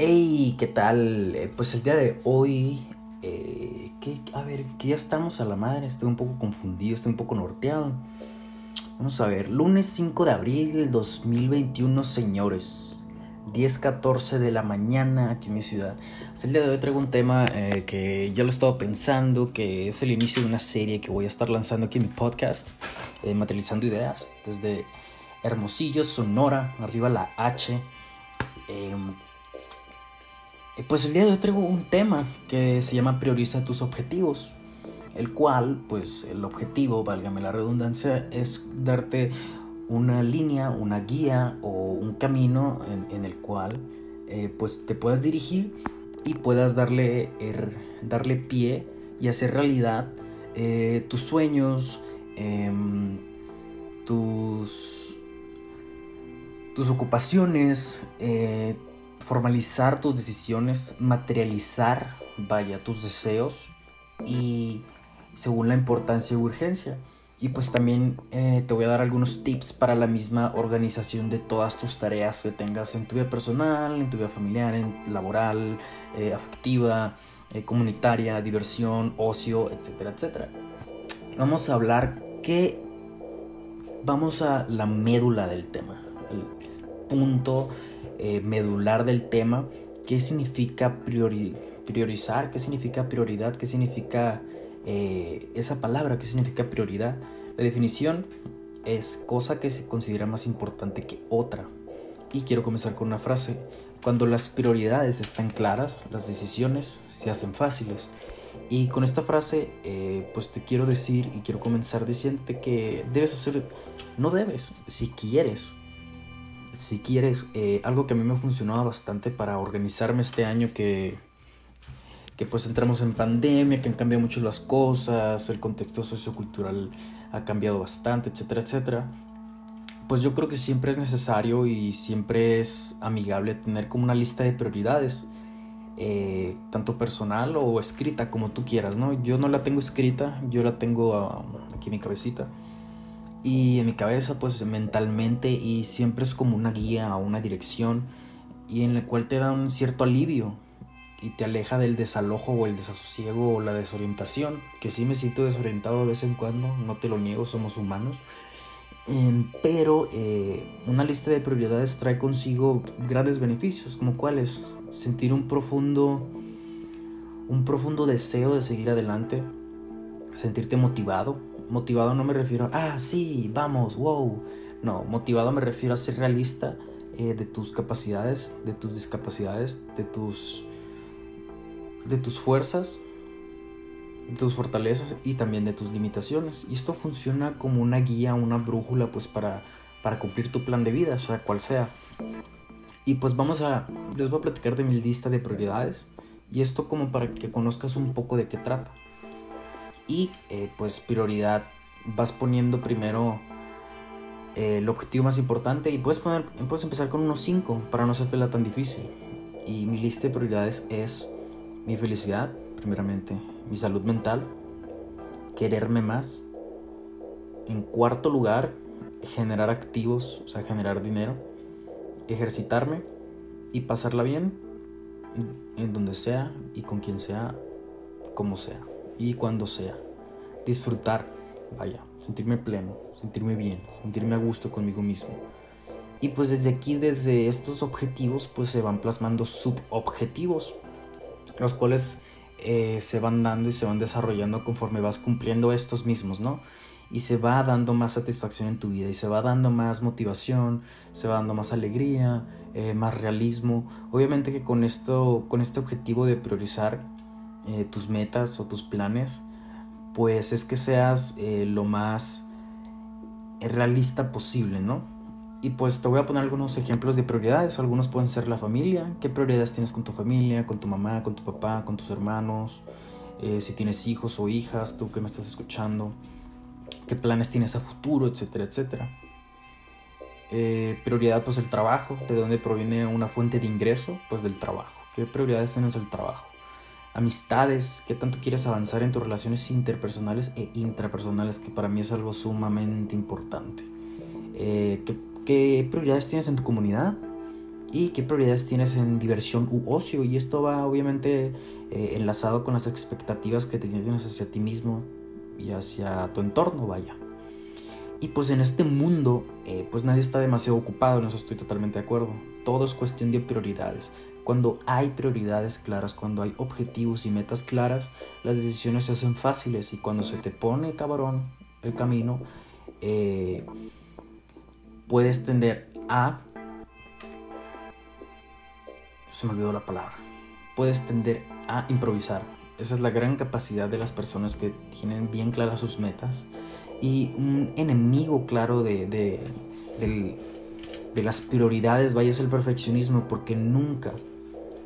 Hey, ¿qué tal? Eh, pues el día de hoy, eh, a ver, que ya estamos a la madre, estoy un poco confundido, estoy un poco norteado. Vamos a ver, lunes 5 de abril del 2021, señores. 10.14 de la mañana aquí en mi ciudad. Pues el día de hoy traigo un tema eh, que ya lo he estado pensando, que es el inicio de una serie que voy a estar lanzando aquí en mi podcast, materializando ideas, desde Hermosillo, Sonora, arriba la H. Eh, pues el día de hoy traigo un tema que se llama Prioriza tus objetivos, el cual, pues el objetivo, válgame la redundancia, es darte una línea, una guía o un camino en, el cual eh, pues te puedas dirigir y puedas darle, er, darle pie y hacer realidad eh, tus sueños, em, tus, tus ocupaciones, formalizar tus decisiones, materializar, vaya, tus deseos y según la importancia y urgencia. Y pues también eh, te voy a dar algunos tips para la misma organización de todas tus tareas que tengas en tu vida personal, en tu vida familiar, en laboral, eh, afectiva, eh, comunitaria, diversión, ocio, etcétera, etcétera. Vamos a hablar que vamos a la médula del tema, el punto eh, medular del tema, qué significa priorizar, qué significa prioridad, qué significa eh, esa palabra, qué significa prioridad. La definición es cosa que se considera más importante que otra. Y quiero comenzar con una frase. Cuando las prioridades están claras, las decisiones se hacen fáciles. Y con esta frase, eh, pues te quiero decir y quiero comenzar diciéndote que debes hacer, no debes, si quieres, si quieres, eh, algo que a mí me ha funcionado bastante para organizarme este año que, que pues entramos en pandemia, que han cambiado mucho las cosas, el contexto sociocultural ha cambiado bastante, etcétera, etcétera. Pues yo creo que siempre es necesario y siempre es amigable tener como una lista de prioridades, eh, tanto personal o escrita, como tú quieras, ¿no? Yo no la tengo escrita, yo la tengo ah, aquí en mi cabecita y en mi cabeza pues mentalmente y siempre es como una guía o una dirección y en la cual te da un cierto alivio y te aleja del desalojo o el desasosiego o la desorientación, que sí me siento desorientado de vez en cuando, no te lo niego, somos humanos, em, pero eh, una lista de prioridades trae consigo grandes beneficios, como cuáles, sentir un profundo, un profundo deseo de seguir adelante, sentirte motivado, motivado no me refiero a, ah, sí, vamos, wow. No, motivado me refiero a ser realista eh, de tus capacidades, de tus discapacidades, de tus, de tus fuerzas, de tus fortalezas y también de tus limitaciones. Y esto funciona como una guía, una brújula, pues para, para cumplir tu plan de vida, sea cual sea. Y pues vamos a, les voy a platicar de mi lista de prioridades. Y esto como para que conozcas un poco de qué trata y eh, pues prioridad vas poniendo primero eh, el objetivo más importante y puedes, poner, puedes empezar con unos 5 para no hacértela tan difícil. Y mi lista de prioridades es mi felicidad, primeramente, mi salud mental, quererme más. En cuarto lugar, generar activos, o sea, generar dinero, ejercitarme y pasarla bien en donde sea y con quien sea, como sea y cuando sea. Disfrutar, vaya, sentirme pleno, sentirme bien, sentirme a gusto conmigo mismo. Y pues desde aquí, desde estos objetivos, pues se van plasmando subobjetivos, los cuales eh, se van dando y se van desarrollando conforme vas cumpliendo estos mismos, ¿no? Y se va dando más satisfacción en tu vida y se va dando más motivación, se va dando más alegría, eh, más realismo. Obviamente que con esto, con este objetivo de priorizar eh, tus metas o tus planes, pues es que seas eh, lo más realista posible, ¿no? Y pues te voy a poner algunos ejemplos de prioridades. Algunos pueden ser la familia. ¿Qué prioridades tienes con tu familia, con tu mamá, con tu papá, con tus hermanos? Eh, si tienes hijos o hijas, tú que me estás escuchando. ¿Qué planes tienes a futuro, etcétera, etcétera? prioridad, pues el trabajo. ¿De dónde proviene una fuente de ingreso? Pues del trabajo. ¿Qué prioridades tienes el trabajo? Amistades, qué tanto quieres avanzar en tus relaciones interpersonales e intrapersonales, que para mí es algo sumamente importante. Eh, ¿qué, prioridades tienes en tu comunidad? y qué prioridades tienes en diversión u ocio. Y esto va obviamente eh, enlazado con las expectativas que tienes hacia ti mismo y hacia tu entorno, vaya. Y pues en este mundo, eh, pues nadie está demasiado ocupado, en eso estoy totalmente de acuerdo. Todo es cuestión de prioridades. Cuando hay prioridades claras, cuando hay objetivos y metas claras, las decisiones se hacen fáciles y cuando se te pone cabrón el camino, eh, puedes tender a... Se me olvidó la palabra. Puedes tender a improvisar. Esa es la gran capacidad de las personas que tienen bien claras sus metas. Y un enemigo claro de, de, de las prioridades, vaya, es el perfeccionismo, porque nunca,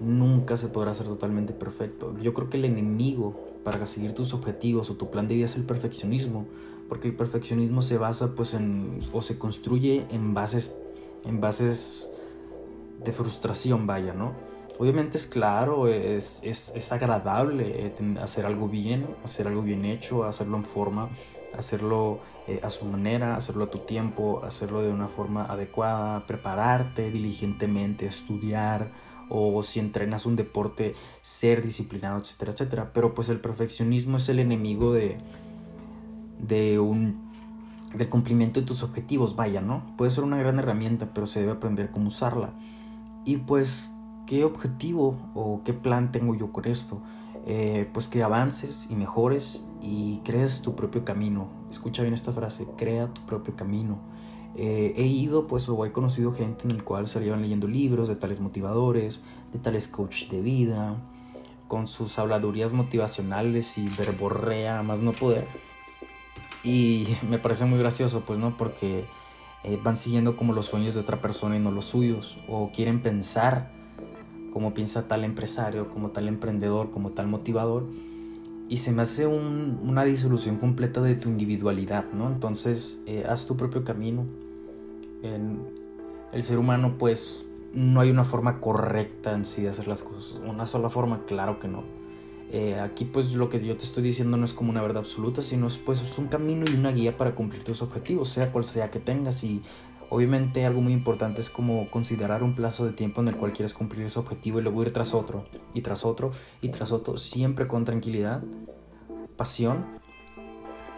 nunca se podrá ser totalmente perfecto. Yo creo que el enemigo para seguir tus objetivos o tu plan de vida es el perfeccionismo, porque el perfeccionismo se basa pues en o se construye en bases en bases de frustración, vaya, ¿no? Obviamente es claro, es, es, es agradable eh, hacer algo bien, hacer algo bien hecho, hacerlo en forma, hacerlo eh, a su manera, hacerlo a tu tiempo, hacerlo de una forma adecuada, prepararte diligentemente, estudiar o si entrenas un deporte, ser disciplinado, etcétera, etcétera. Pero pues el perfeccionismo es el enemigo de, de un del cumplimiento de tus objetivos, vaya, ¿no? Puede ser una gran herramienta, pero se debe aprender cómo usarla. Y pues, ¿qué objetivo o qué plan tengo yo con esto? Eh, pues que avances y mejores y crees tu propio camino. Escucha bien esta frase, crea tu propio camino. Eh, he ido pues o he conocido gente en el cual salían leyendo libros de tales motivadores, de tales coach de vida, con sus habladurías motivacionales y verborrea más no poder y me parece muy gracioso, pues, ¿no? Porque eh, van siguiendo como los sueños de otra persona y no los suyos. O quieren pensar como piensa tal empresario, como tal emprendedor, como tal motivador. Y se me hace una disolución completa de tu individualidad, ¿no? Entonces, eh, haz tu propio camino. el ser humano, pues, no hay una forma correcta en sí de hacer las cosas. Una sola forma, claro que no eh, aquí pues lo que yo te estoy diciendo no es como una verdad absoluta, sino es, pues es un camino y una guía para cumplir tus objetivos, sea cual sea que tengas. Y obviamente algo muy importante es como considerar un plazo de tiempo en el cual quieres cumplir ese objetivo y luego ir tras otro, y tras otro, y tras otro, siempre con tranquilidad, pasión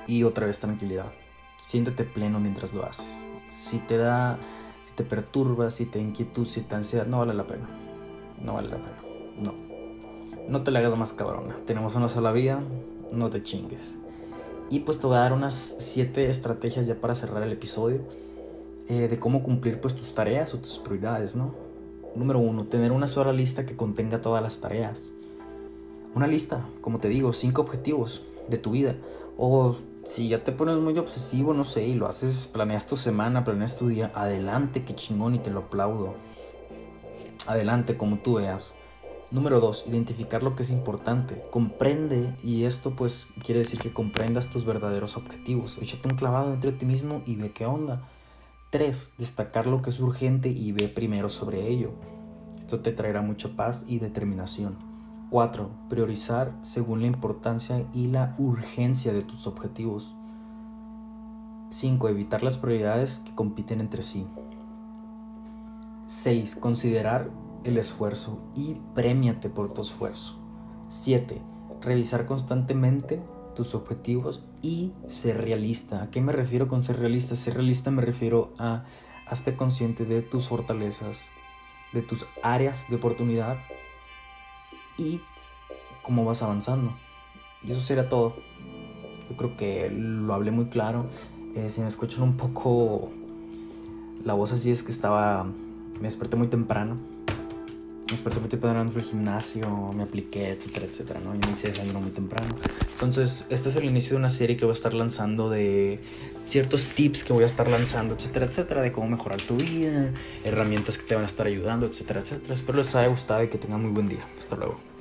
y otra vez tranquilidad. Siéntete pleno mientras lo haces. Si te da, si te perturba, si te inquietud, si te ansiedad, no vale la pena. No vale la pena. No no te la hagas más cabrona. Tenemos una sola vida, no te chingues. Y pues te voy a dar unas 7 estrategias ya para cerrar el episodio eh, de cómo cumplir pues tus tareas o tus prioridades, ¿no? Número uno, tener una sola lista que contenga todas las tareas. Una lista, como te digo, cinco objetivos de tu vida. O si ya te pones muy obsesivo, no sé, y lo haces, planeas tu semana, planeas tu día, adelante, qué chingón y te lo aplaudo. Adelante, como tú veas. Número dos, identificar lo que es importante. Comprende, y esto pues quiere decir que comprendas tus verdaderos objetivos. Échate un clavado entre ti mismo y ve qué onda. Tres, destacar lo que es urgente y ve primero sobre ello. Esto te traerá mucha paz y determinación. Cuatro, priorizar según la importancia y la urgencia de tus objetivos. 5. Evitar las prioridades que compiten entre sí. 6. Considerar el esfuerzo y premiate por tu esfuerzo. 7. Revisar constantemente tus objetivos y ser realista. ¿A qué me refiero con ser realista? Ser realista me refiero a hazte consciente de tus fortalezas, de tus áreas de oportunidad y cómo vas avanzando. Y eso sería todo. Yo creo que lo hablé muy claro. Eh, si me escuchan un poco la voz así es que estaba, me desperté muy temprano muy temprano, fui al gimnasio, me apliqué, etcétera, etcétera, ¿no? Y me hice desayuno muy temprano. Entonces, este es el inicio de una serie que voy a estar lanzando de ciertos tips que voy a estar lanzando, etcétera, etcétera, de cómo mejorar tu vida, herramientas que te van a estar ayudando, etcétera, etcétera. Espero les haya gustado y que tengan muy buen día. Hasta luego.